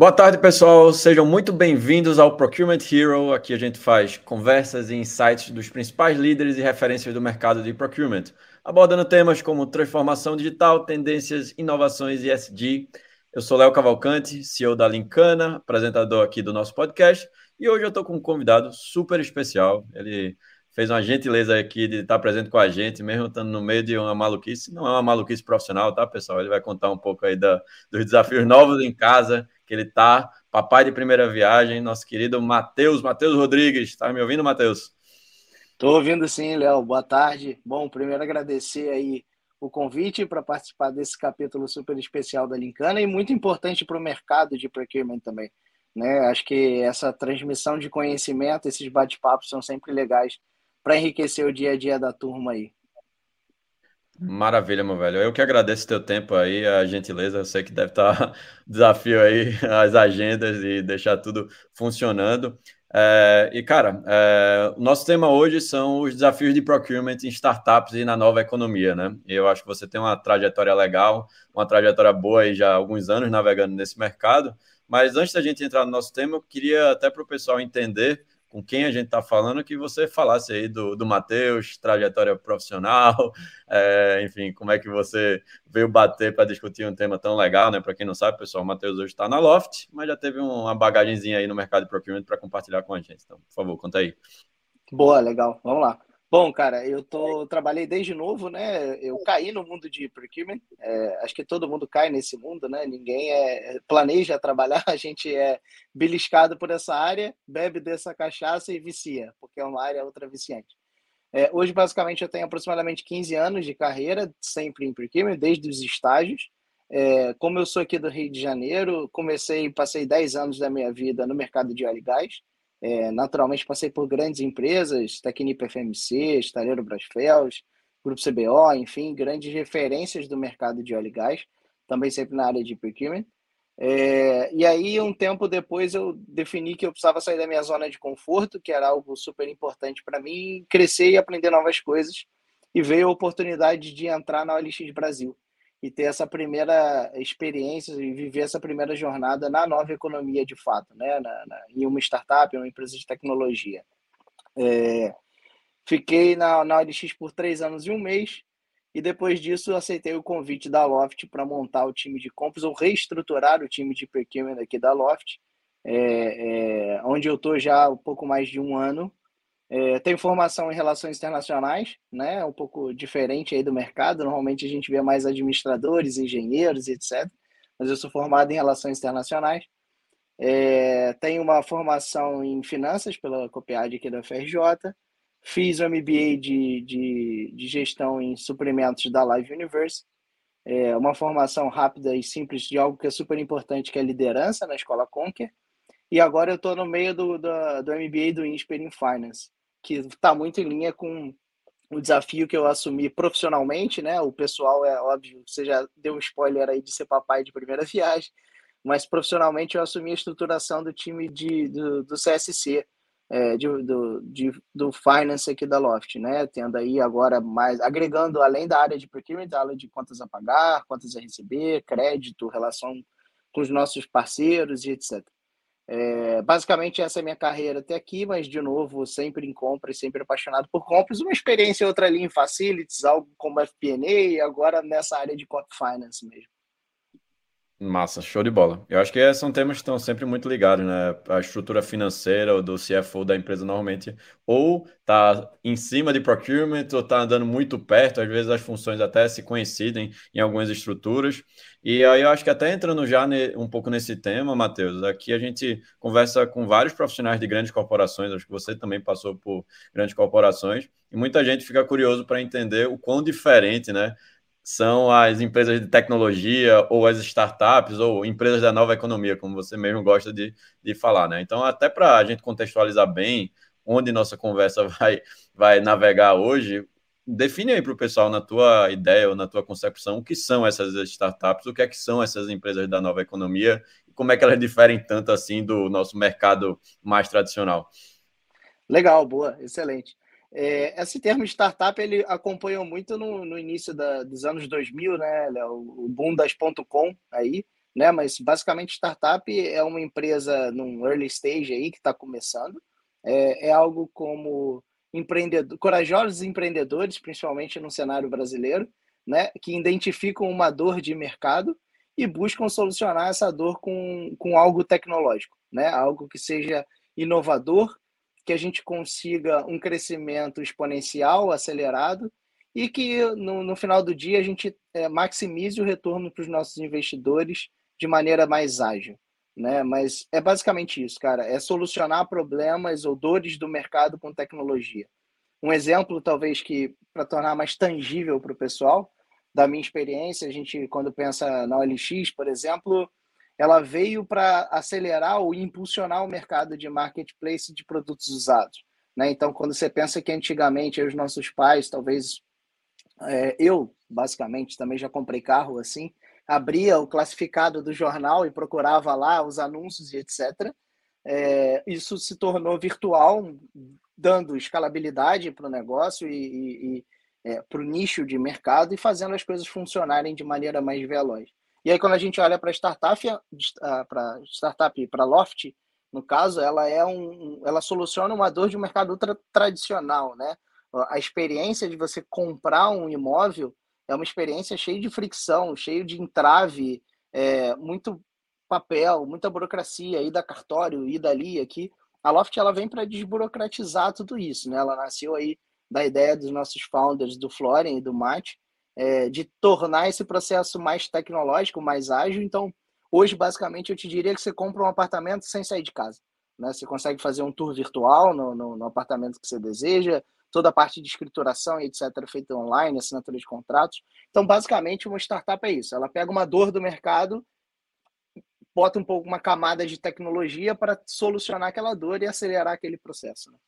Boa tarde, pessoal. Sejam muito bem-vindos ao Procurement Hero. Aqui a gente faz conversas e insights dos principais líderes e referências do mercado de procurement, abordando temas como transformação digital, tendências, inovações e ESG. Eu sou Léo Cavalcante, CEO da Lincana, apresentador aqui do nosso podcast, e hoje eu estou com um convidado super especial. Ele fez uma gentileza aqui de estar presente com a gente, mesmo estando no meio de uma maluquice. Não é uma maluquice profissional, tá, pessoal? Ele vai contar um pouco aí da, dos desafios novos em casa que ele tá, papai de primeira viagem, nosso querido Matheus, Matheus Rodrigues. Tá me ouvindo, Matheus? Estou ouvindo sim, Léo. Boa tarde. Bom, primeiro agradecer aí o convite para participar desse capítulo super especial da Lincana e muito importante para o mercado de procurement também. Né? Acho que essa transmissão de conhecimento, esses bate-papos são sempre legais para enriquecer o dia a dia da turma aí. Maravilha, meu velho. Eu que agradeço teu tempo aí, a gentileza. Eu sei que deve estar desafio aí, as agendas e deixar tudo funcionando. É, e, cara, é, o nosso tema hoje são os desafios de procurement em startups e na nova economia, né? Eu acho que você tem uma trajetória legal, uma trajetória boa aí já há alguns anos navegando nesse mercado. Mas antes da gente entrar no nosso tema, eu queria até para o pessoal entender com quem a gente está falando, que você falasse aí do, do Matheus, trajetória profissional, é, enfim, como é que você veio bater para discutir um tema tão legal, né? Para quem não sabe, pessoal, o Matheus hoje está na Loft, mas já teve uma bagagenzinha aí no mercado de procurement para compartilhar com a gente. Então, por favor, conta aí. Boa, legal. Vamos lá. Bom, cara, eu tô trabalhei desde novo, né? Eu caí no mundo de procurement. É, acho que todo mundo cai nesse mundo, né? Ninguém é, planeja trabalhar. A gente é beliscado por essa área, bebe dessa cachaça e vicia, porque é uma área outra viciante. É, hoje, basicamente, eu tenho aproximadamente 15 anos de carreira, sempre em procurement, desde os estágios. É, como eu sou aqui do Rio de Janeiro, comecei, passei 10 anos da minha vida no mercado de óleo e gás. É, naturalmente, passei por grandes empresas, Tecnip FMC, Estaleiro Brasfels, Grupo CBO, enfim, grandes referências do mercado de óleo e gás, também sempre na área de procurement. É, e aí, um tempo depois, eu defini que eu precisava sair da minha zona de conforto, que era algo super importante para mim, crescer e aprender novas coisas. E veio a oportunidade de entrar na OLX Brasil e ter essa primeira experiência e viver essa primeira jornada na nova economia de fato, né? Na, na, em uma startup, em uma empresa de tecnologia. É, fiquei na, na OLX por três anos e um mês e depois disso aceitei o convite da Loft para montar o time de compras ou reestruturar o time de procurement aqui da Loft, é, é, onde eu estou já há um pouco mais de um ano é, tenho formação em relações internacionais, né? Um pouco diferente aí do mercado. Normalmente a gente vê mais administradores, engenheiros, etc. Mas eu sou formado em relações internacionais. É, tenho uma formação em finanças pela COPEAD aqui da FRJ. Fiz o MBA de, de, de gestão em suprimentos da Live Universe. É uma formação rápida e simples de algo que é super importante, que é liderança na Escola Conquer. E agora eu estou no meio do, do, do MBA do INSPER em Finance que está muito em linha com o desafio que eu assumi profissionalmente, né? O pessoal é óbvio, você já deu um spoiler aí de ser papai de primeira viagem, mas profissionalmente eu assumi a estruturação do time de, do, do CSC, é, de, do, de, do finance aqui da Loft, né? Tendo aí agora mais, agregando além da área de procurement, a área de contas a pagar, contas a receber, crédito, relação com os nossos parceiros e etc. É, basicamente, essa é a minha carreira até aqui, mas, de novo, sempre em compras, sempre apaixonado por compras. Uma experiência outra ali em facilities, algo como FP&A, e agora nessa área de corp finance mesmo. Massa, show de bola. Eu acho que são temas que estão sempre muito ligados, né? A estrutura financeira do CFO da empresa normalmente ou está em cima de procurement ou está andando muito perto, às vezes as funções até se coincidem em algumas estruturas. E aí eu acho que até entrando já um pouco nesse tema, Matheus, aqui a gente conversa com vários profissionais de grandes corporações, acho que você também passou por grandes corporações, e muita gente fica curioso para entender o quão diferente, né? são as empresas de tecnologia ou as startups ou empresas da nova economia, como você mesmo gosta de, de falar, né? Então, até para a gente contextualizar bem onde nossa conversa vai, vai navegar hoje, define aí para o pessoal, na tua ideia ou na tua concepção, o que são essas startups, o que é que são essas empresas da nova economia e como é que elas diferem tanto assim do nosso mercado mais tradicional. Legal, boa, excelente. É, esse termo startup ele acompanhou muito no, no início da, dos anos 2000, né, Léo? O boom das .com aí, né? Mas basicamente startup é uma empresa num early stage aí que está começando. É, é, algo como empreendedor, corajosos empreendedores, principalmente no cenário brasileiro, né? Que identificam uma dor de mercado e buscam solucionar essa dor com, com algo tecnológico, né? Algo que seja inovador, que a gente consiga um crescimento exponencial, acelerado e que no, no final do dia a gente é, maximize o retorno para os nossos investidores de maneira mais ágil. Né? Mas é basicamente isso, cara. É solucionar problemas ou dores do mercado com tecnologia. Um exemplo, talvez, que para tornar mais tangível para o pessoal, da minha experiência, a gente, quando pensa na OLX, por exemplo, ela veio para acelerar ou impulsionar o mercado de marketplace de produtos usados. Né? Então, quando você pensa que antigamente os nossos pais, talvez é, eu, basicamente, também já comprei carro assim, abria o classificado do jornal e procurava lá os anúncios e etc. É, isso se tornou virtual, dando escalabilidade para o negócio e, e, e é, para o nicho de mercado e fazendo as coisas funcionarem de maneira mais veloz. E aí, quando a gente olha para startup, para startup, para Loft, no caso, ela é um, ela soluciona uma dor de um mercado ultra tradicional, né? A experiência de você comprar um imóvel é uma experiência cheia de fricção, cheio de entrave, é, muito papel, muita burocracia, ida cartório, ida ali, aqui. A Loft ela vem para desburocratizar tudo isso, né? Ela nasceu aí da ideia dos nossos founders, do Florian e do Mate, é, de tornar esse processo mais tecnológico, mais ágil. Então, hoje, basicamente, eu te diria que você compra um apartamento sem sair de casa. Né? Você consegue fazer um tour virtual no, no, no apartamento que você deseja, toda a parte de escrituração e etc. feita online, assinatura de contratos. Então, basicamente, uma startup é isso. Ela pega uma dor do mercado, bota um pouco uma camada de tecnologia para solucionar aquela dor e acelerar aquele processo. Né?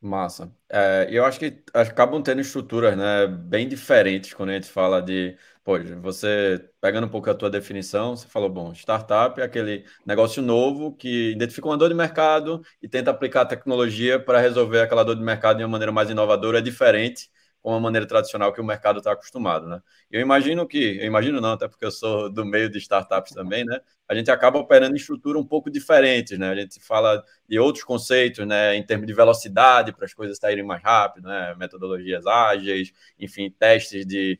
Massa. É, eu acho que acabam tendo estruturas, né, bem diferentes quando a gente fala de, pô, você pegando um pouco a tua definição, você falou, bom, startup é aquele negócio novo que identifica uma dor de mercado e tenta aplicar a tecnologia para resolver aquela dor de mercado de uma maneira mais inovadora, diferente com a maneira tradicional que o mercado está acostumado, né? Eu imagino que, eu imagino não, até porque eu sou do meio de startups também, né? A gente acaba operando em estrutura um pouco diferente, né? A gente fala de outros conceitos, né? Em termos de velocidade para as coisas saírem mais rápido, né? Metodologias ágeis, enfim, testes de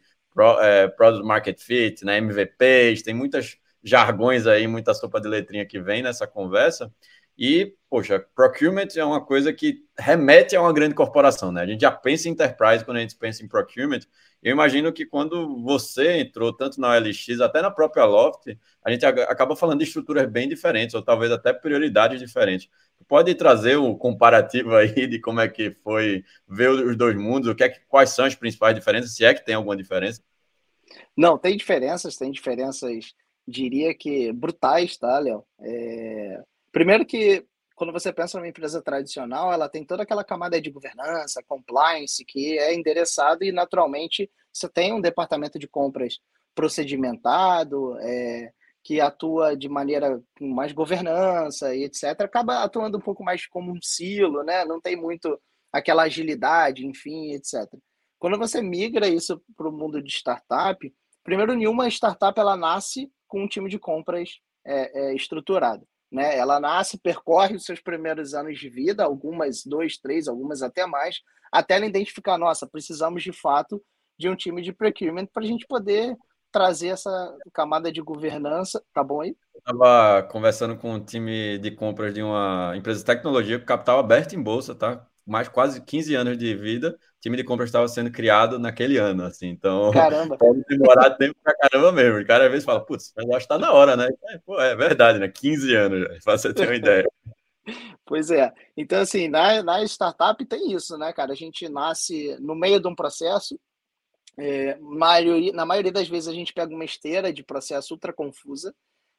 é, product market fit, né? MVPs, tem muitas jargões aí, muita sopa de letrinha que vem nessa conversa. E, poxa, procurement é uma coisa que remete a uma grande corporação, né? A gente já pensa em enterprise quando a gente pensa em procurement. Eu imagino que quando você entrou tanto na OLX, até na própria Loft, a gente acaba falando de estruturas bem diferentes, ou talvez até prioridades diferentes. Pode trazer um comparativo aí de como é que foi ver os dois mundos, o que é que, quais são as principais diferenças, se é que tem alguma diferença? Não, tem diferenças, tem diferenças, diria que brutais, tá, Léo? É Primeiro que quando você pensa numa empresa tradicional, ela tem toda aquela camada de governança, compliance, que é endereçado e, naturalmente, você tem um departamento de compras procedimentado, é, que atua de maneira com mais governança e etc., acaba atuando um pouco mais como um silo, né? não tem muito aquela agilidade, enfim, etc. Quando você migra isso para o mundo de startup, primeiro, nenhuma startup ela nasce com um time de compras é, é, estruturado. Né? Ela nasce, percorre os seus primeiros anos de vida, algumas dois, três, algumas até mais, até ela identificar, nossa, precisamos de fato de um time de procurement para a gente poder trazer essa camada de governança. Tá bom aí? Estava conversando com um time de compras de uma empresa de tecnologia com capital aberto em bolsa, tá? Mais quase 15 anos de vida time de compras estava sendo criado naquele ano, assim, então caramba. pode demorar tempo pra caramba mesmo. O cara às vezes fala, putz, mas acho que tá na hora, né? É, pô, é verdade, né? 15 anos, já, pra você ter uma ideia. Pois é. Então, assim, na, na startup tem isso, né, cara? A gente nasce no meio de um processo. É, maioria, na maioria das vezes a gente pega uma esteira de processo ultra confusa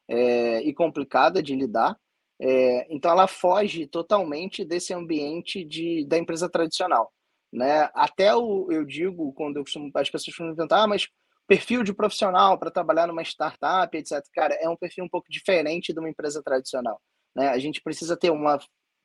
é, e complicada de lidar. É, então ela foge totalmente desse ambiente de, da empresa tradicional. Né? Até o, eu digo, quando eu costumo, as pessoas costumam perguntar, ah, mas perfil de profissional para trabalhar numa startup, etc. Cara, é um perfil um pouco diferente de uma empresa tradicional. Né? A gente precisa ter um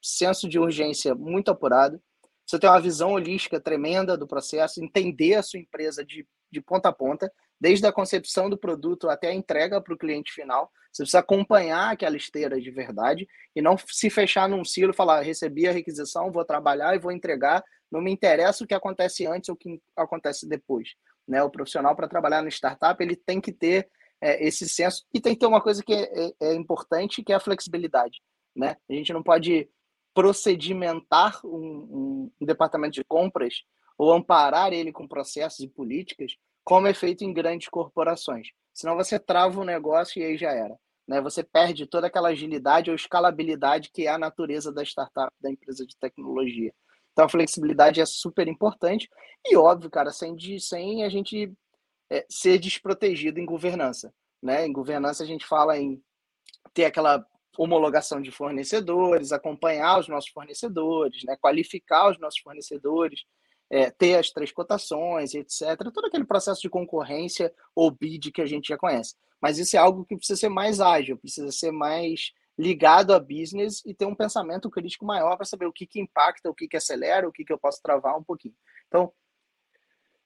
senso de urgência muito apurado, você ter uma visão holística tremenda do processo, entender a sua empresa de, de ponta a ponta, desde a concepção do produto até a entrega para o cliente final. Você precisa acompanhar aquela esteira de verdade e não se fechar num silo e falar: recebi a requisição, vou trabalhar e vou entregar. Não me interessa o que acontece antes ou o que acontece depois. Né? O profissional, para trabalhar no startup, ele tem que ter é, esse senso e tem que ter uma coisa que é, é, é importante, que é a flexibilidade. Né? A gente não pode procedimentar um, um, departamento de compras ou amparar ele com processos e políticas, como é feito em grandes corporações. Senão você trava o negócio e aí já era. Né? Você perde toda aquela agilidade ou escalabilidade que é a natureza da startup, da empresa de tecnologia. Então, a flexibilidade é super importante e, óbvio, cara, sem, sem a gente é, ser desprotegido em governança. Né? Em governança, a gente fala em ter aquela homologação de fornecedores, acompanhar os nossos fornecedores, né? qualificar os nossos fornecedores, é, ter as três cotações, etc. Todo aquele processo de concorrência ou bid que a gente já conhece. Mas isso é algo que precisa ser mais ágil, precisa ser mais ligado a business e ter um pensamento crítico maior para saber o que, que impacta, o que, que acelera, o que, que eu posso travar um pouquinho. Então,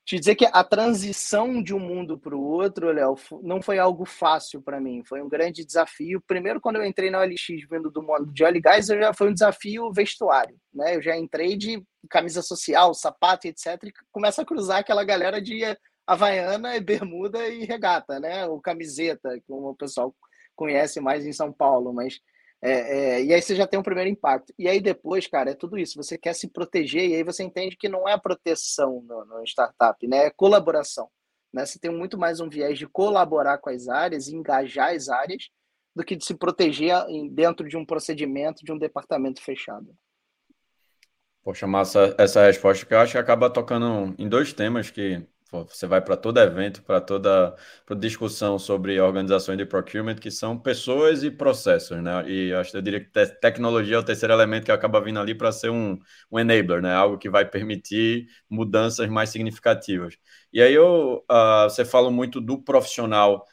te dizer que a transição de um mundo para o outro, Léo, não foi algo fácil para mim, foi um grande desafio. Primeiro, quando eu entrei na OLX vindo do mundo de óleo e gás, já foi um desafio vestuário, né? Eu já entrei de camisa social, sapato, etc, e começa a cruzar aquela galera de havaiana, bermuda e regata, né? Ou camiseta, como o pessoal conhece mais em São Paulo, mas é, é, e aí você já tem um primeiro impacto. E aí depois, cara, é tudo isso. Você quer se proteger e aí você entende que não é proteção no, no startup, né? É colaboração. Né? Você tem muito mais um viés de colaborar com as áreas, engajar as áreas, do que de se proteger dentro de um procedimento, de um departamento fechado. Poxa, massa essa resposta que eu acho que acaba tocando em dois temas que você vai para todo evento, para toda discussão sobre organizações de procurement, que são pessoas e processos, né? E acho eu diria que te tecnologia é o terceiro elemento que acaba vindo ali para ser um, um enabler, né? Algo que vai permitir mudanças mais significativas. E aí eu, uh, você fala muito do profissional,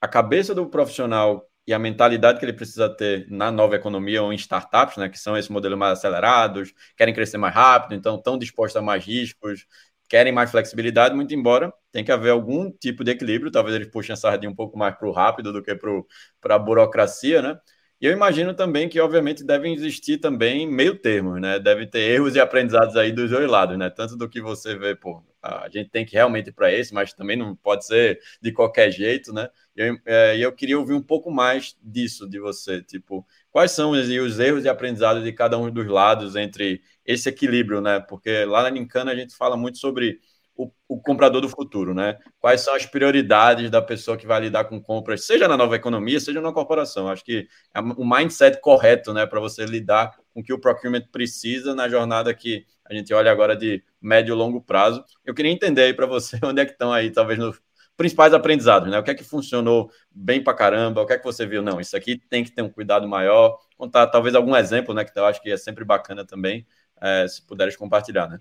a cabeça do profissional e a mentalidade que ele precisa ter na nova economia ou em startups, né, que são esses modelos mais acelerados, querem crescer mais rápido, então estão dispostos a mais riscos, querem mais flexibilidade, muito embora tem que haver algum tipo de equilíbrio, talvez eles puxem a sardinha um pouco mais para o rápido do que para a burocracia, né? E eu imagino também que, obviamente, devem existir também meio termos, né? Deve ter erros e aprendizados aí dos dois lados, né? Tanto do que você vê, pô, a gente tem que realmente ir para esse, mas também não pode ser de qualquer jeito, né? E eu, é, eu queria ouvir um pouco mais disso de você, tipo, quais são os, os erros e aprendizados de cada um dos lados entre esse equilíbrio, né? Porque lá na Nincana a gente fala muito sobre o, o, comprador do futuro, né? Quais são as prioridades da pessoa que vai lidar com compras, seja na nova economia, seja na corporação. Acho que é o mindset correto, né, para você lidar com o que o procurement precisa na jornada que a gente olha agora de médio e longo prazo. Eu queria entender aí para você onde é que estão aí, talvez, nos principais aprendizados, né? O que é que funcionou bem para caramba, o que é que você viu? Não, isso aqui tem que ter um cuidado maior. Contar talvez algum exemplo, né? Que eu acho que é sempre bacana também, é, se puderes compartilhar, né?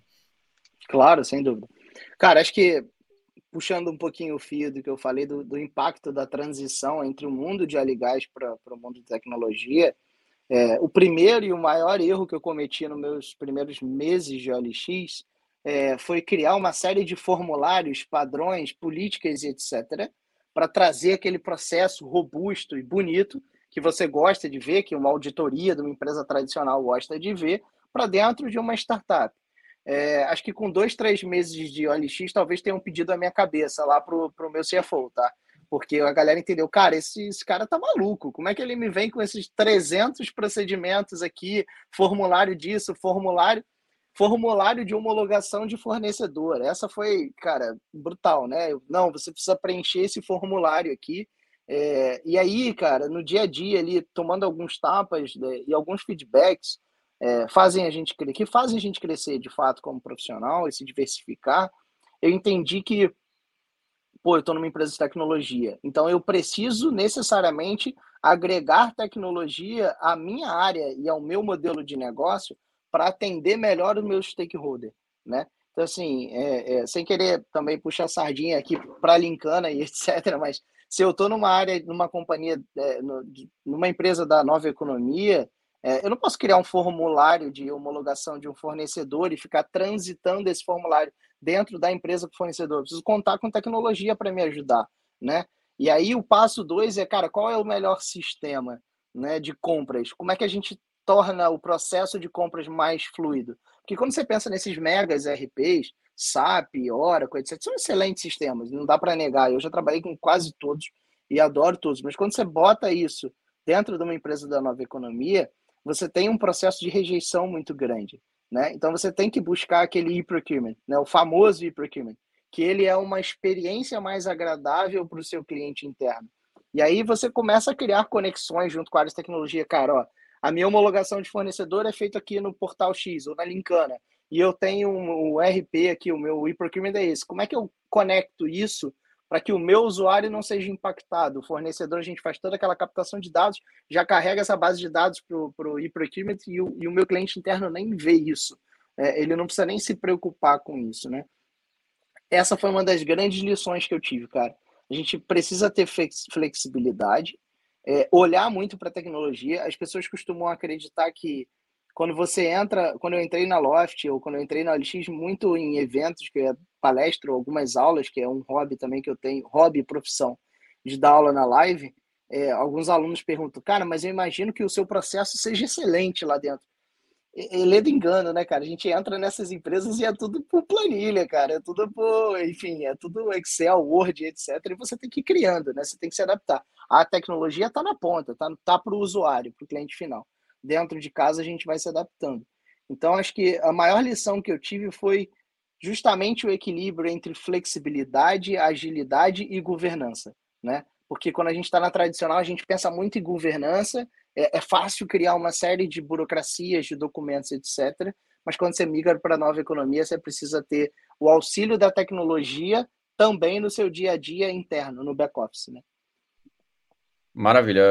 Claro, sem dúvida. Cara, acho que puxando um pouquinho o fio do que eu falei do, do impacto da transição entre o mundo de aligás para o mundo de tecnologia, é, o primeiro e o maior erro que eu cometi nos meus primeiros meses de OLX é, foi criar uma série de formulários, padrões, políticas e etc., para trazer aquele processo robusto e bonito que você gosta de ver, que uma auditoria de uma empresa tradicional gosta de ver, para dentro de uma startup. É, acho que com dois, três meses de OLX, talvez tenham pedido a minha cabeça lá pro, pro meu CFO, tá? Porque a galera entendeu, cara, esse, esse cara tá maluco. Como é que ele me vem com esses 300 procedimentos aqui, formulário disso, formulário formulário de homologação de fornecedor. Essa foi, cara, brutal, né? Não, você precisa preencher esse formulário aqui. É, e aí, cara, no dia a dia ali, tomando alguns tapas né, e alguns feedbacks, é, fazem a gente que fazem a gente crescer de fato como profissional e se diversificar, eu entendi que, pô, eu estou numa empresa de tecnologia, então eu preciso necessariamente agregar tecnologia à minha área e ao meu modelo de negócio para atender melhor o meu stakeholder, né? Então, assim, é, é, sem querer também puxar sardinha aqui para a Lincana e etc., mas se eu estou numa área, numa companhia, é, no, numa empresa da nova economia, é, eu não posso criar um formulário de homologação de um fornecedor e ficar transitando esse formulário dentro da empresa com fornecedor, eu preciso contar com tecnologia para me ajudar, né? E aí o passo dois é, cara, qual é o melhor sistema né, de compras? Como é que a gente torna o processo de compras mais fluido? Porque quando você pensa nesses megas RPs, SAP, Oracle, etc., são excelentes sistemas, não dá para negar. Eu já trabalhei com quase todos e adoro todos, mas quando você bota isso dentro de uma empresa da nova economia, você tem um processo de rejeição muito grande. Né? Então você tem que buscar aquele e-procurement, né? o famoso e-procurement, que ele é uma experiência mais agradável para o seu cliente interno. E aí você começa a criar conexões junto com áreas de tecnologia. Cara, ó, a minha homologação de fornecedor é feita aqui no portal X ou na Lincana, e eu tenho um, um RP aqui, o meu e-procurement é esse. Como é que eu conecto isso para que o meu usuário não seja impactado. O fornecedor, a gente faz toda aquela captação de dados, já carrega essa base de dados para o e-procurement e, e, o meu cliente interno nem vê isso. É, ele não precisa nem se preocupar com isso, né? Essa foi uma das grandes lições que eu tive, cara. A gente precisa ter flexibilidade, é, olhar muito para a tecnologia. As pessoas costumam acreditar que quando você entra, quando eu entrei na Loft ou quando eu entrei na OLX, muito em eventos, que é palestra ou algumas aulas, que é um hobby também que eu tenho, hobby, profissão, de dar aula na live, é, alguns alunos perguntam, cara, mas eu imagino que o seu processo seja excelente lá dentro. Ele é do engano, né, cara? A gente entra nessas empresas e é tudo por planilha, cara. É tudo por, enfim, é tudo Excel, Word, etc. E você tem que ir criando, né? Você tem que se adaptar. A tecnologia está na ponta, tá, tá para o usuário, para o cliente final dentro de casa a gente vai se adaptando. Então, acho que a maior lição que eu tive foi justamente o equilíbrio entre flexibilidade, agilidade e governança, né? Porque quando a gente está na tradicional, a gente pensa muito em governança, é, é, fácil criar uma série de burocracias, de documentos, etc. Mas quando você migra para a nova economia, você precisa ter o auxílio da tecnologia também no seu dia a dia interno, no back-office, né? Maravilha,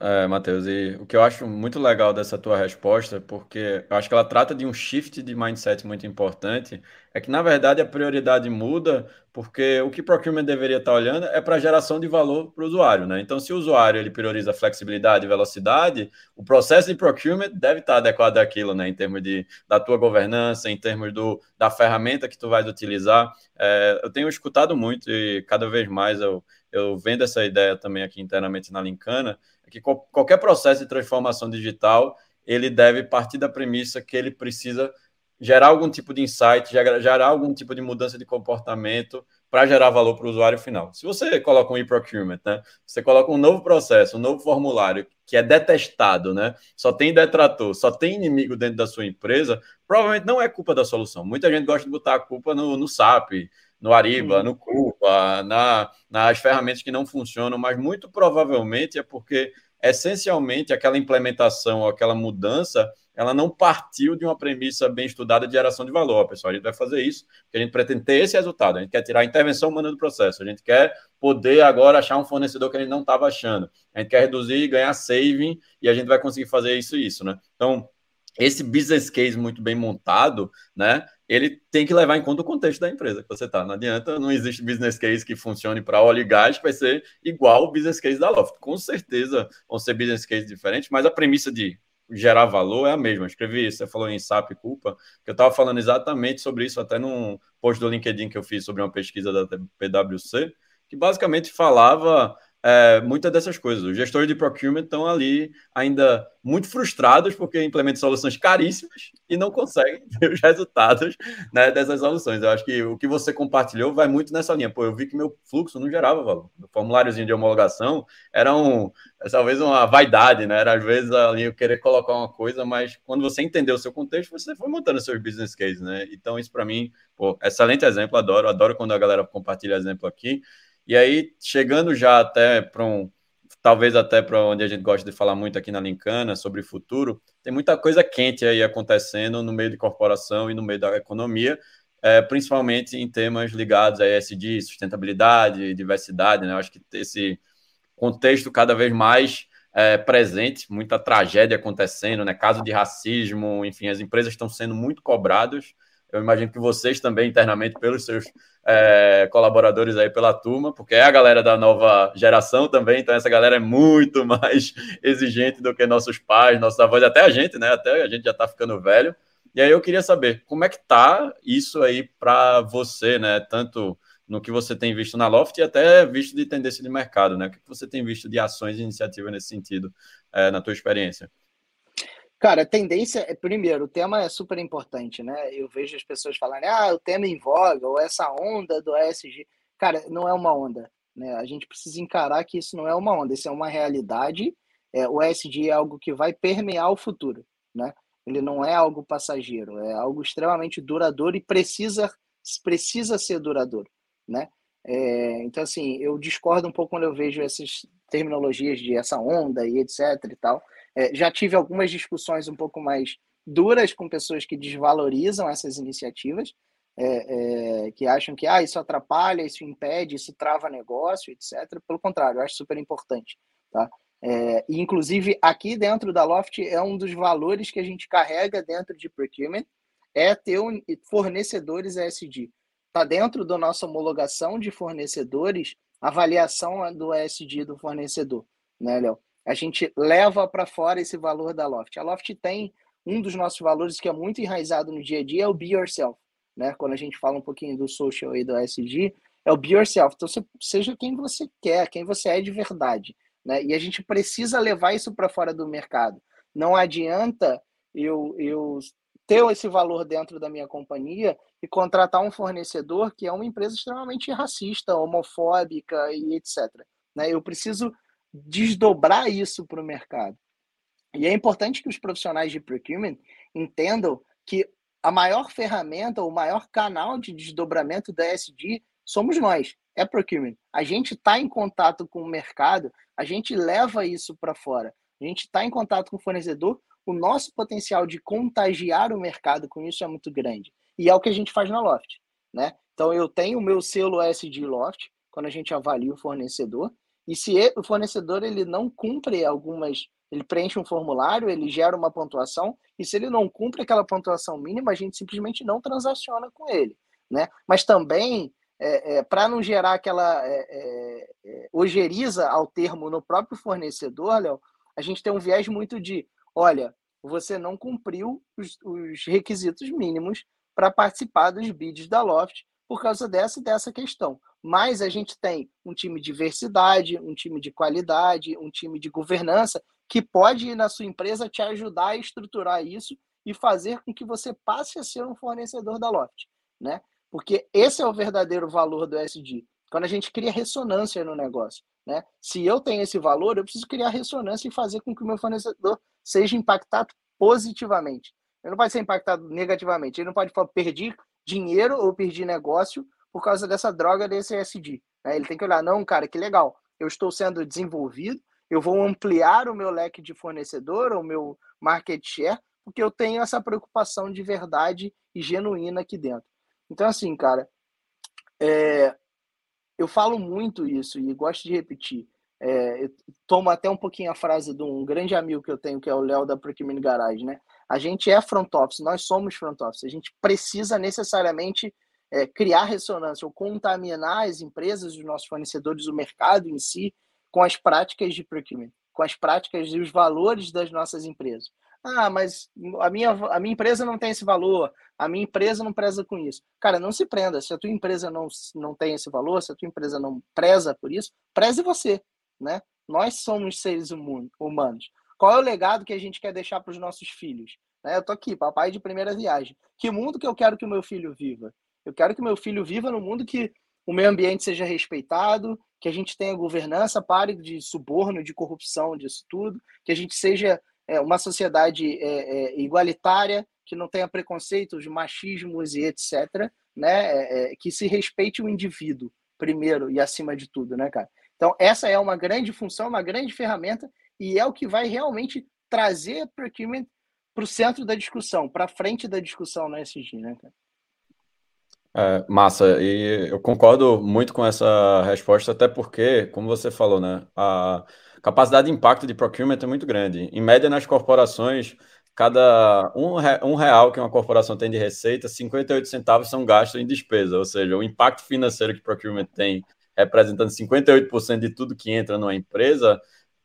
é, Matheus. E o que eu acho muito legal dessa tua resposta, porque eu acho que ela trata de um shift de mindset muito importante, é que, na verdade, a prioridade muda, porque o que procurement deveria estar olhando é para a geração de valor para o usuário. Né? Então, se o usuário ele prioriza flexibilidade e velocidade, o processo de procurement deve estar adequado àquilo, né? em termos de, da tua governança, em termos do, da ferramenta que tu vais utilizar. É, eu tenho escutado muito e cada vez mais eu eu vendo essa ideia também aqui internamente na Lincana, é que qualquer processo de transformação digital, ele deve partir da premissa que ele precisa gerar algum tipo de insight, gerar algum tipo de mudança de comportamento para gerar valor para o usuário final. Se você coloca um e-procurement, né? Você coloca um novo processo, um novo formulário que é detestado, né? Só tem detrator, só tem inimigo dentro da sua empresa, provavelmente não é culpa da solução. Muita gente gosta de botar a culpa no, no SAP, no Ariba, no Cuba, na, nas ferramentas que não funcionam, mas muito provavelmente é porque, essencialmente, aquela implementação, aquela mudança, ela não partiu de uma premissa bem estudada de geração de valor, pessoal. A gente vai fazer isso, porque a gente pretende ter esse resultado. A gente quer tirar a intervenção humana do processo. A gente quer poder agora achar um fornecedor que a gente não estava achando. A gente quer reduzir e ganhar saving, e a gente vai conseguir fazer isso e isso, né? Então, esse business case muito bem montado, né? Ele tem que levar em conta o contexto da empresa que você está. Não adianta, não existe business case que funcione para óleo e gás, vai ser igual o business case da Loft. Com certeza vão ser business cases diferentes, mas a premissa de gerar valor é a mesma. Eu escrevi isso, você falou em SAP culpa, que eu estava falando exatamente sobre isso até num post do LinkedIn que eu fiz sobre uma pesquisa da PwC, que basicamente falava é, muitas dessas coisas. Os gestores de procurement estão ali ainda muito frustrados porque implementam soluções caríssimas e não conseguem ver os resultados né, dessas soluções. Eu acho que o que você compartilhou vai muito nessa linha. Pô, eu vi que meu fluxo não gerava valor. O formuláriozinho de homologação era um, talvez uma vaidade, né? Era às vezes ali eu querer colocar uma coisa, mas quando você entendeu o seu contexto, você foi montando seus business cases, né? Então, isso para mim, pô, excelente exemplo, adoro, adoro quando a galera compartilha exemplo aqui. E aí, chegando já até para um, talvez até para onde a gente gosta de falar muito aqui na Lincana sobre futuro, tem muita coisa quente aí acontecendo no meio de corporação e no meio da economia, é, principalmente em temas ligados a ESG, sustentabilidade, diversidade, né? Acho que esse contexto cada vez mais é, presente, muita tragédia acontecendo, né? Caso de racismo, enfim, as empresas estão sendo muito cobradas eu imagino que vocês também, internamente, pelos seus é, colaboradores aí pela turma, porque é a galera da nova geração também, então essa galera é muito mais exigente do que nossos pais, nossos avós, até a gente, né? Até a gente já está ficando velho. E aí eu queria saber como é que tá isso aí para você, né? Tanto no que você tem visto na Loft e até visto de tendência de mercado, né? O que você tem visto de ações e iniciativas nesse sentido, é, na tua experiência? Cara, a tendência é, primeiro, o tema é super importante, né? Eu vejo as pessoas falarem, ah, o tema em voga, ou essa onda do ESG. Cara, não é uma onda, né? A gente precisa encarar que isso não é uma onda, isso é uma realidade. É, o ESG é algo que vai permear o futuro, né? Ele não é algo passageiro, é algo extremamente duradouro e precisa, precisa ser duradouro né? É, então, assim, eu discordo um pouco quando eu vejo essas terminologias de essa onda e etc e tal. É, já tive algumas discussões um pouco mais duras com pessoas que desvalorizam essas iniciativas, é, é, que acham que ah, isso atrapalha, isso impede, isso trava negócio, etc. Pelo contrário, eu acho super importante. Tá? É, e, inclusive, aqui dentro da Loft é um dos valores que a gente carrega dentro de procurement, é ter um, fornecedores ESG está dentro da nossa homologação de fornecedores, avaliação do ESG do fornecedor, né, Léo? A gente leva para fora esse valor da Loft. A Loft tem um dos nossos valores que é muito enraizado no dia a dia, é o Be Yourself, né? Quando a gente fala um pouquinho do social e do ESG, é o Be Yourself. Então, você, seja quem você quer, quem você é de verdade, né? E a gente precisa levar isso para fora do mercado. Não adianta eu, eu ter esse valor dentro da minha companhia e contratar um fornecedor que é uma empresa extremamente racista, homofóbica e etc. Né? Eu preciso desdobrar isso para o mercado. E é importante que os profissionais de procurement entendam que a maior ferramenta, o maior canal de desdobramento da SD somos nós, é procurement. A gente está em contato com o mercado, a gente leva isso para fora. A gente está em contato com o fornecedor o nosso potencial de contagiar o mercado com isso é muito grande. E é o que a gente faz na Loft, né? Então eu tenho o meu selo SD Loft quando a gente avalia o fornecedor, e se o fornecedor ele não cumpre algumas, ele preenche um formulário, ele gera uma pontuação, e se ele não cumpre aquela pontuação mínima, a gente simplesmente não transaciona com ele, né? Mas também é, é, para não gerar aquela é, é, é, ojeriza ao termo no próprio fornecedor, Léo, a gente tem um viés muito de olha, você não cumpriu os, os requisitos mínimos para participar dos bids da Loft por causa dessa dessa questão. Mas a gente tem um time de diversidade, um time de qualidade, um time de governança que pode ir na sua empresa te ajudar a estruturar isso e fazer com que você passe a ser um fornecedor da Loft, né? Porque esse é o verdadeiro valor do SD. Quando a gente cria ressonância no negócio, né? Se eu tenho esse valor, eu preciso criar ressonância e fazer com que o meu fornecedor seja impactado positivamente. Ele não pode ser impactado negativamente. Ele não pode perdi dinheiro ou perdi negócio por causa dessa droga desse SD. Né? Ele tem que olhar, não, cara, que legal. Eu estou sendo desenvolvido, eu vou ampliar o meu leque de fornecedor, o meu market share, porque eu tenho essa preocupação de verdade e genuína aqui dentro. Então, assim, cara, é, eu falo muito isso e gosto de repetir. É, tomo até um pouquinho a frase de um grande amigo que eu tenho, que é o Léo da Procurement Garage, né? A gente é front office, nós somos front office. A gente precisa necessariamente é, criar ressonância ou contaminar as empresas, os nossos fornecedores, o mercado em si, com as práticas de procurement, com as práticas e os valores das nossas empresas. Ah, mas a minha, a minha empresa não tem esse valor, a minha empresa não preza com isso. Cara, não se prenda. Se a tua empresa não, não tem esse valor, se a tua empresa não preza por isso, preze você né? Nós somos seres humanos. Qual é o legado que a gente quer deixar para os nossos filhos? Né? Eu tô aqui, papai de primeira viagem. Que mundo que eu quero que o meu filho viva? Eu quero que o meu filho viva no mundo que o meio ambiente seja respeitado, que a gente tenha governança, pare de suborno, de corrupção, disso tudo, que a gente seja é, uma sociedade é, é, igualitária, que não tenha preconceitos, machismos e etc., né? É, é, que se respeite o indivíduo primeiro e acima de tudo, né, cara? Então, essa é uma grande função, uma grande ferramenta, e é o que vai realmente trazer procurement para o centro da discussão, para frente da discussão no SG, né, cara? É, massa, e eu concordo muito com essa resposta, até porque, como você falou, né, a capacidade de impacto de procurement é muito grande. Em média, nas corporações, cada um, um real que uma corporação tem de receita, 58 centavos são gastos em despesa, ou seja, o impacto financeiro que procurement tem representando 58% de tudo que entra numa empresa,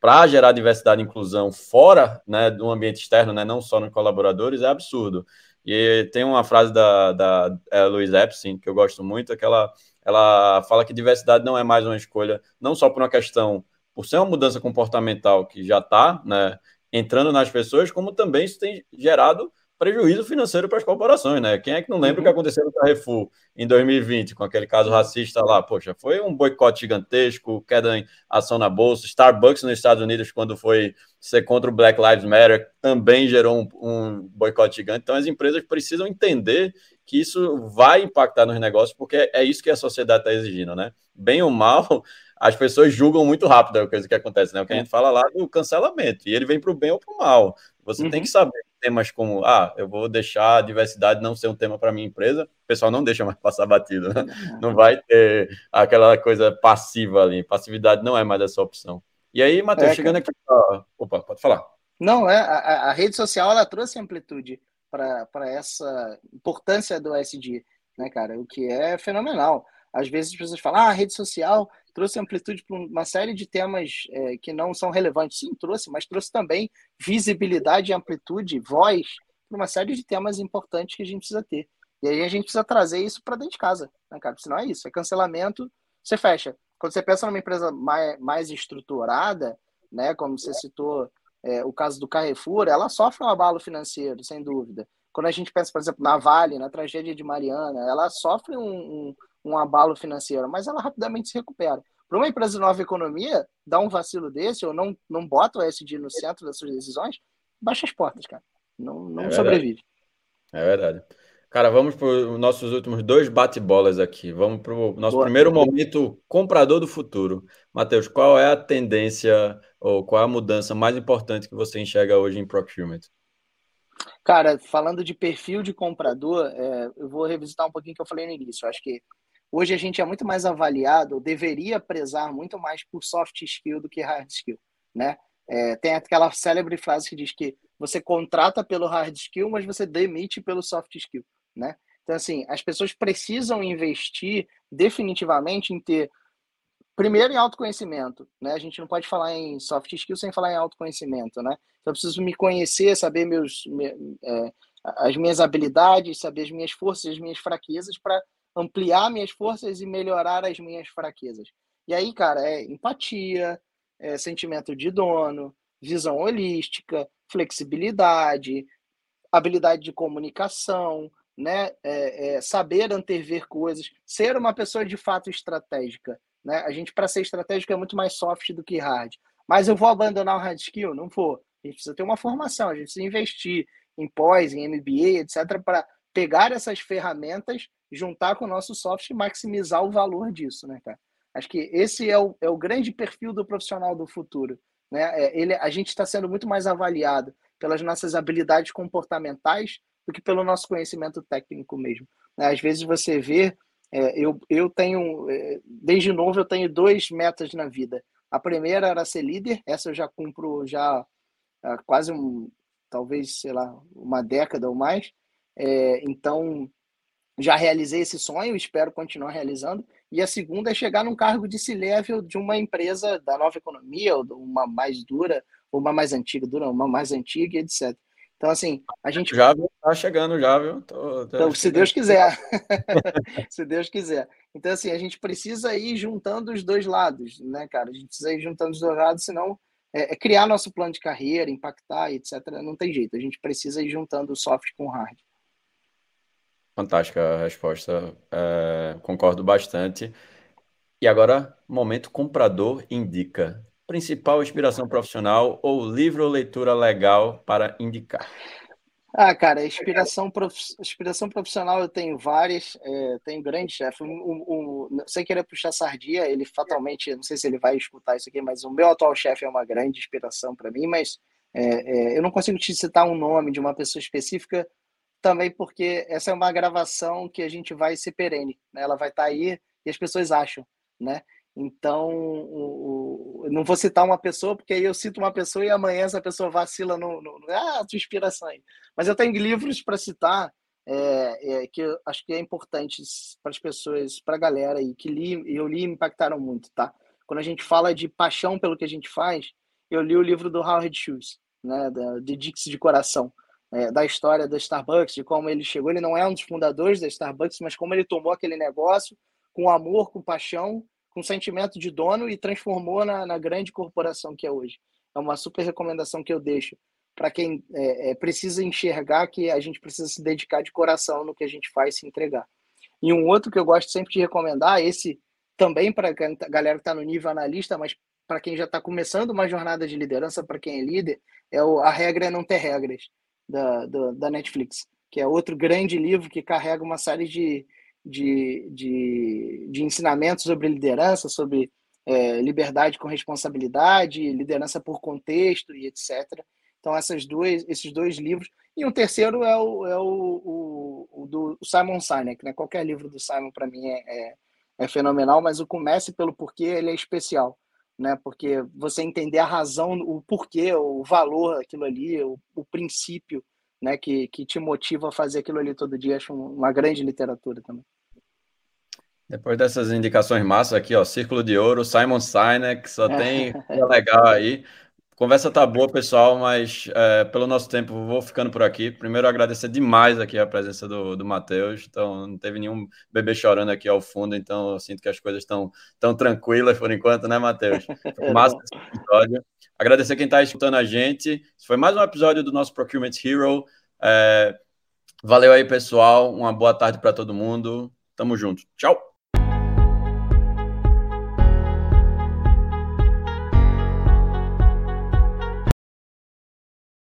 para gerar diversidade e inclusão fora né, do ambiente externo, né, não só nos colaboradores, é absurdo. E tem uma frase da, da é, Louise Epstein que eu gosto muito, que ela, ela fala que diversidade não é mais uma escolha, não só por uma questão, por ser uma mudança comportamental que já está né, entrando nas pessoas, como também isso tem gerado prejuízo financeiro para as corporações, né? Quem é que não lembra o que uhum. aconteceu no Carrefour em 2020, com aquele caso racista lá? Poxa, foi um boicote gigantesco, queda em ação na bolsa. Starbucks nos Estados Unidos, quando foi ser contra o Black Lives Matter, também gerou um, um boicote gigante. Então, as empresas precisam entender que isso vai impactar nos negócios, porque é isso que a sociedade está exigindo, né? Bem ou mal, as pessoas julgam muito rápido a coisa que acontece, né? O que a é. gente fala lá do cancelamento, e ele vem para o bem ou para o mal. Você uhum. tem que saber temas como, ah, eu vou deixar a diversidade não ser um tema para minha empresa, o pessoal não deixa mais passar batido, né? Não vai ter aquela coisa passiva ali, passividade não é mais essa opção. E aí, Matheus, é, chegando aqui, opa, pode falar. Não, é, a, a rede social, ela trouxe amplitude para essa importância do SD, né, cara? O que é fenomenal. Às vezes as pessoas falam, ah, a rede social trouxe amplitude para uma série de temas é, que não são relevantes. Sim, trouxe, mas trouxe também visibilidade, amplitude, voz para uma série de temas importantes que a gente precisa ter. E aí a gente precisa trazer isso para dentro de casa, né, cara? Senão é isso, é cancelamento, você fecha. Quando você pensa numa empresa mais, mais estruturada, né, como você citou é, o caso do Carrefour, ela sofre um abalo financeiro, sem dúvida. Quando a gente pensa, por exemplo, na Vale, na tragédia de Mariana, ela sofre um, um um abalo financeiro, mas ela rapidamente se recupera. Para uma empresa de nova economia, dar um vacilo desse, ou não, não bota o SD no centro das suas decisões, baixa as portas, cara. Não, não é sobrevive. É verdade. Cara, vamos para os nossos últimos dois bate-bolas aqui. Vamos para o nosso Boa. primeiro momento, comprador do futuro. Matheus, qual é a tendência ou qual é a mudança mais importante que você enxerga hoje em procurement? Cara, falando de perfil de comprador, é, eu vou revisitar um pouquinho o que eu falei no início. Eu acho que Hoje a gente é muito mais avaliado, deveria prezar muito mais por soft skill do que hard skill, né? É, tem aquela célebre frase que diz que você contrata pelo hard skill, mas você demite pelo soft skill, né? Então, assim, as pessoas precisam investir definitivamente em ter, primeiro, em autoconhecimento, né? A gente não pode falar em soft skill sem falar em autoconhecimento, né? Então, eu preciso me conhecer, saber meus, é, as minhas habilidades, saber as minhas forças, as minhas fraquezas, para ampliar minhas forças e melhorar as minhas fraquezas. E aí, cara, é empatia, é sentimento de dono, visão holística, flexibilidade, habilidade de comunicação, né? É, é saber antever coisas, ser uma pessoa de fato estratégica. Né? A gente, para ser estratégico, é muito mais soft do que hard. Mas eu vou abandonar o hard skill? Não vou. A gente precisa ter uma formação, a gente precisa investir em pós, em MBA, etc., para pegar essas ferramentas juntar com o nosso software e maximizar o valor disso, né, cara? Acho que esse é o, é o grande perfil do profissional do futuro. Né? É, ele, a gente está sendo muito mais avaliado pelas nossas habilidades comportamentais do que pelo nosso conhecimento técnico mesmo. Né? Às vezes você vê, é, eu, eu tenho, é, desde novo, eu tenho dois metas na vida. A primeira era ser líder, essa eu já cumpro já quase um, talvez, sei lá, uma década ou mais. É, então, já realizei esse sonho, espero continuar realizando. E a segunda é chegar num cargo de C-level de uma empresa da nova economia, ou uma mais dura, ou uma mais antiga, dura, uma mais antiga, etc. Então, assim, a gente. Já está chegando, já, viu? Tô, tô então, se Deus quiser. se Deus quiser. Então, assim, a gente precisa ir juntando os dois lados, né, cara? A gente precisa ir juntando os dois lados, senão é, é criar nosso plano de carreira, impactar, etc. Não tem jeito. A gente precisa ir juntando o soft com o hard. Fantástica a resposta, é, concordo bastante. E agora, momento comprador indica. Principal inspiração profissional ou livro ou leitura legal para indicar? Ah, cara, inspiração, prof... inspiração profissional eu tenho várias, é, tenho grande chefe. Um, um, sem querer puxar sardinha, ele fatalmente, não sei se ele vai escutar isso aqui, mas o meu atual chefe é uma grande inspiração para mim, mas é, é, eu não consigo te citar um nome de uma pessoa específica, também porque essa é uma gravação que a gente vai ser perene, né? ela vai estar tá aí e as pessoas acham, né? Então, o, o, não vou citar uma pessoa, porque aí eu cito uma pessoa e amanhã essa pessoa vacila no, no, no ah, tua inspiração aí. Mas eu tenho livros para citar é, é, que eu acho que é importante para as pessoas, para a galera aí, que li, eu li e me impactaram muito, tá? Quando a gente fala de paixão pelo que a gente faz, eu li o livro do Howard Schultz, né, da, de Dix de Coração. É, da história da Starbucks, de como ele chegou. Ele não é um dos fundadores da Starbucks, mas como ele tomou aquele negócio com amor, com paixão, com sentimento de dono e transformou na, na grande corporação que é hoje. É uma super recomendação que eu deixo para quem é, é, precisa enxergar que a gente precisa se dedicar de coração no que a gente faz, se entregar. E um outro que eu gosto sempre de recomendar, esse também para a galera que está no nível analista, mas para quem já está começando uma jornada de liderança, para quem é líder, é o A Regra é Não Ter Regras, da, da, da, Netflix, que é outro grande livro que carrega uma série de, de, de, de ensinamentos sobre liderança, sobre é, liberdade com responsabilidade, liderança por contexto e etc. Então, essas duas, esses dois livros. E um terceiro é o, é o, o, o do Simon Sinek. Né? Qualquer livro do Simon, para mim, é, é, é, fenomenal, mas o Comece pelo Porquê ele é especial. Né? Porque você entender a razão, o porquê, o valor daquilo ali, o, o princípio né? que, que te motiva a fazer aquilo ali todo dia. Acho uma grande literatura também. Depois dessas indicações massas aqui, ó, Círculo de Ouro, Simon Sinek, só tem coisa legal aí. Conversa tá boa, pessoal, mas é, pelo nosso tempo vou ficando por aqui. Primeiro, agradecer demais aqui a presença do, do Matheus. Então, não teve nenhum bebê chorando aqui ao fundo, então eu sinto que as coisas estão tão tranquilas por enquanto, né, Matheus? Massa esse episódio. Agradecer quem está escutando a gente. Esse foi mais um episódio do nosso Procurement Hero. É, valeu aí, pessoal. Uma boa tarde para todo mundo. Tamo junto. Tchau.